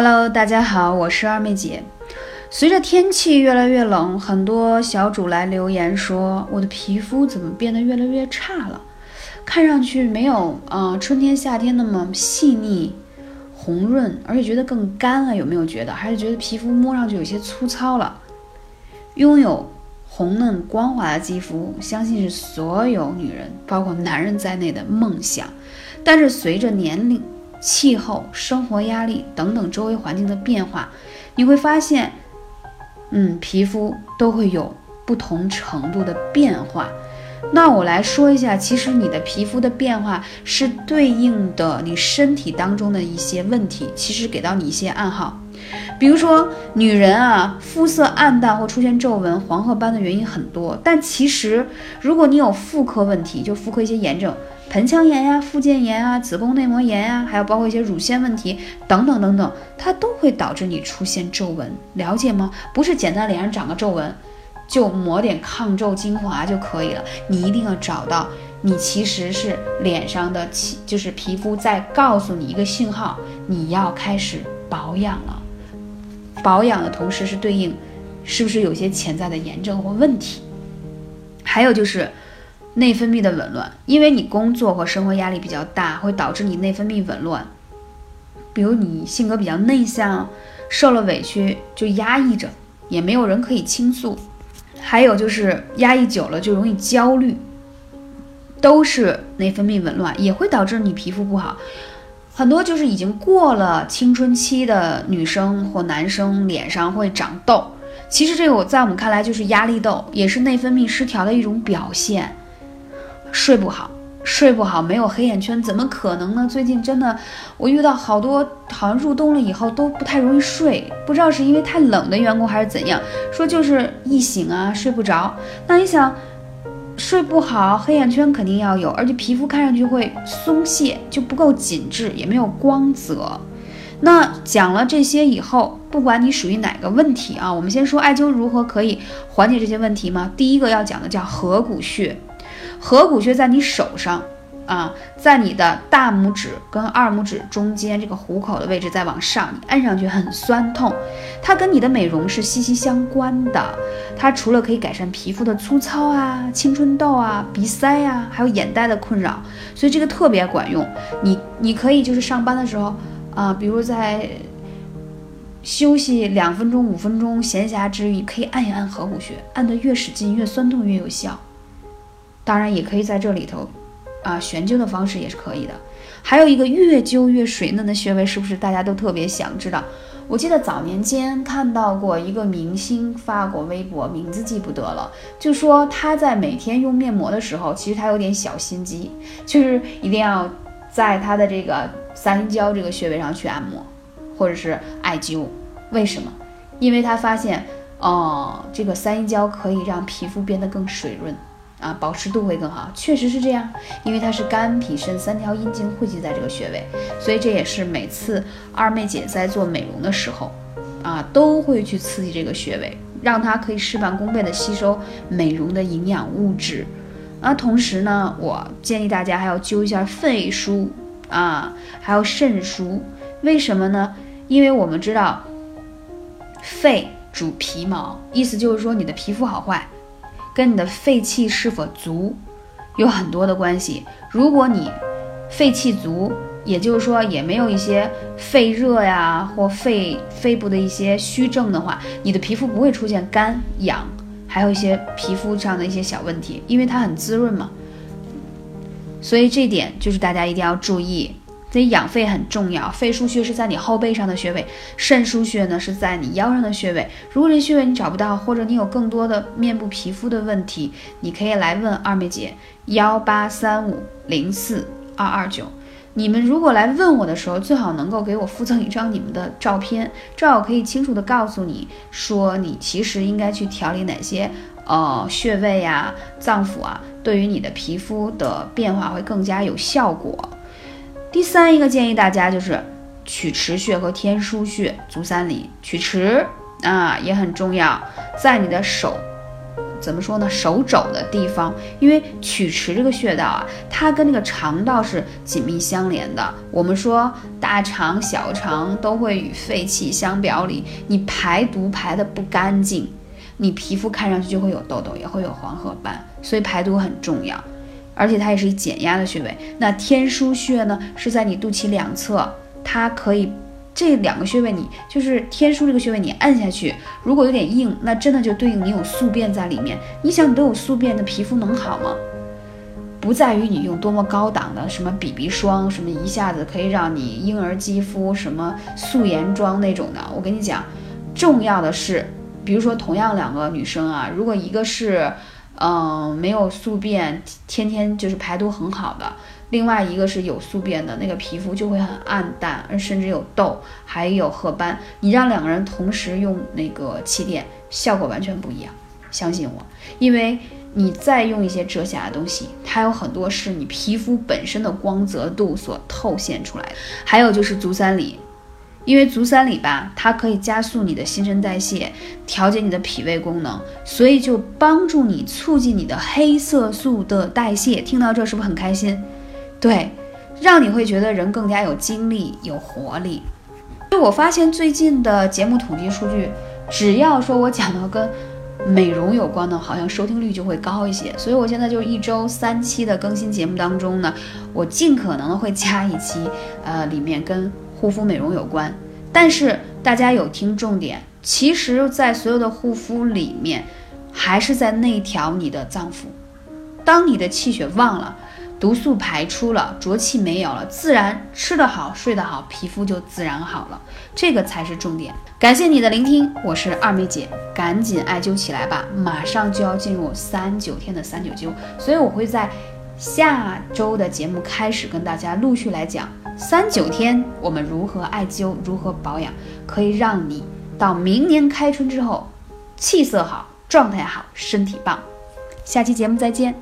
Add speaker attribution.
Speaker 1: Hello，大家好，我是二妹姐。随着天气越来越冷，很多小主来留言说，我的皮肤怎么变得越来越差了？看上去没有啊、呃春天夏天那么细腻、红润，而且觉得更干了。有没有觉得？还是觉得皮肤摸上去有些粗糙了？拥有红嫩光滑的肌肤，相信是所有女人，包括男人在内的梦想。但是随着年龄、气候、生活压力等等周围环境的变化，你会发现，嗯，皮肤都会有不同程度的变化。那我来说一下，其实你的皮肤的变化是对应的你身体当中的一些问题，其实给到你一些暗号。比如说，女人啊，肤色暗淡或出现皱纹、黄褐斑的原因很多，但其实如果你有妇科问题，就妇科一些炎症，盆腔炎呀、附件炎啊、子宫内膜炎呀，还有包括一些乳腺问题等等等等，它都会导致你出现皱纹，了解吗？不是简单脸上长个皱纹，就抹点抗皱精华就可以了，你一定要找到。你其实是脸上的起，就是皮肤在告诉你一个信号，你要开始保养了。保养的同时是对应，是不是有些潜在的炎症或问题？还有就是内分泌的紊乱，因为你工作和生活压力比较大，会导致你内分泌紊乱。比如你性格比较内向，受了委屈就压抑着，也没有人可以倾诉。还有就是压抑久了就容易焦虑，都是内分泌紊乱，也会导致你皮肤不好。很多就是已经过了青春期的女生或男生脸上会长痘，其实这个我在我们看来就是压力痘，也是内分泌失调的一种表现。睡不好，睡不好没有黑眼圈怎么可能呢？最近真的我遇到好多，好像入冬了以后都不太容易睡，不知道是因为太冷的缘故还是怎样，说就是一醒啊睡不着。那你想？睡不好，黑眼圈肯定要有，而且皮肤看上去会松懈，就不够紧致，也没有光泽。那讲了这些以后，不管你属于哪个问题啊，我们先说艾灸如何可以缓解这些问题吗？第一个要讲的叫合谷穴，合谷穴在你手上啊，在你的大拇指跟二拇指中间这个虎口的位置再往上，你按上去很酸痛，它跟你的美容是息息相关的。它除了可以改善皮肤的粗糙啊、青春痘啊、鼻塞呀、还有眼袋的困扰，所以这个特别管用。你你可以就是上班的时候啊、比如在休息两分钟、五分钟闲暇之余，可以按一按合谷穴，按得越使劲越酸痛越有效。当然也可以在这里头啊悬灸的方式也是可以的。还有一个越灸越水嫩的穴位，是不是大家都特别想知道？我记得早年间看到过一个明星发过微博，名字记不得了，就说他在每天用面膜的时候，其实他有点小心机，就是一定要在他的这个三阴交这个穴位上去按摩，或者是艾灸。为什么？因为他发现，哦，这个三阴交可以让皮肤变得更水润。啊，保湿度会更好，确实是这样，因为它是肝脾肾三条阴经汇集在这个穴位，所以这也是每次二妹姐在做美容的时候，啊，都会去刺激这个穴位，让它可以事半功倍的吸收美容的营养物质。啊，同时呢，我建议大家还要灸一下肺腧啊，还有肾腧，为什么呢？因为我们知道，肺主皮毛，意思就是说你的皮肤好坏。跟你的肺气是否足有很多的关系。如果你肺气足，也就是说也没有一些肺热呀或肺肺部的一些虚症的话，你的皮肤不会出现干痒，还有一些皮肤上的一些小问题，因为它很滋润嘛。所以这点就是大家一定要注意。所以养肺很重要，肺腧穴是在你后背上的穴位，肾腧穴呢是在你腰上的穴位。如果这穴位你找不到，或者你有更多的面部皮肤的问题，你可以来问二妹姐幺八三五零四二二九。你们如果来问我的时候，最好能够给我附赠一张你们的照片，这样我可以清楚的告诉你说，你其实应该去调理哪些呃穴位呀、脏腑啊，对于你的皮肤的变化会更加有效果。第三一个建议大家就是曲池穴和天枢穴，足三里。曲池啊也很重要，在你的手怎么说呢？手肘的地方，因为曲池这个穴道啊，它跟那个肠道是紧密相连的。我们说大肠、小肠都会与肺气相表里，你排毒排的不干净，你皮肤看上去就会有痘痘，也会有黄褐斑，所以排毒很重要，而且它也是减压的穴位。那天枢穴呢，是在你肚脐两侧，它可以。这两个穴位，你就是天枢这个穴位，你按下去，如果有点硬，那真的就对应你有宿便在里面。你想，你都有宿便，的皮肤能好吗？不在于你用多么高档的什么 BB 霜，什么一下子可以让你婴儿肌肤什么素颜妆那种的。我跟你讲，重要的是，比如说同样两个女生啊，如果一个是，嗯，没有宿便，天天就是排毒很好的。另外一个是有宿便的那个皮肤就会很暗淡，而甚至有痘，还有褐斑。你让两个人同时用那个气垫，效果完全不一样。相信我，因为你再用一些遮瑕的东西，它有很多是你皮肤本身的光泽度所透现出来的。还有就是足三里，因为足三里吧，它可以加速你的新陈代谢，调节你的脾胃功能，所以就帮助你促进你的黑色素的代谢。听到这是不是很开心？对，让你会觉得人更加有精力、有活力。就我发现最近的节目统计数据，只要说我讲到跟美容有关的，好像收听率就会高一些。所以我现在就一周三期的更新节目当中呢，我尽可能的会加一期，呃，里面跟护肤美容有关。但是大家有听重点，其实，在所有的护肤里面，还是在内调你的脏腑。当你的气血旺了。毒素排出了，浊气没有了，自然吃得好，睡得好，皮肤就自然好了，这个才是重点。感谢你的聆听，我是二妹姐，赶紧艾灸起来吧，马上就要进入三九天的三九灸，所以我会在下周的节目开始跟大家陆续来讲三九天我们如何艾灸，如何保养，可以让你到明年开春之后气色好，状态好，身体棒。下期节目再见。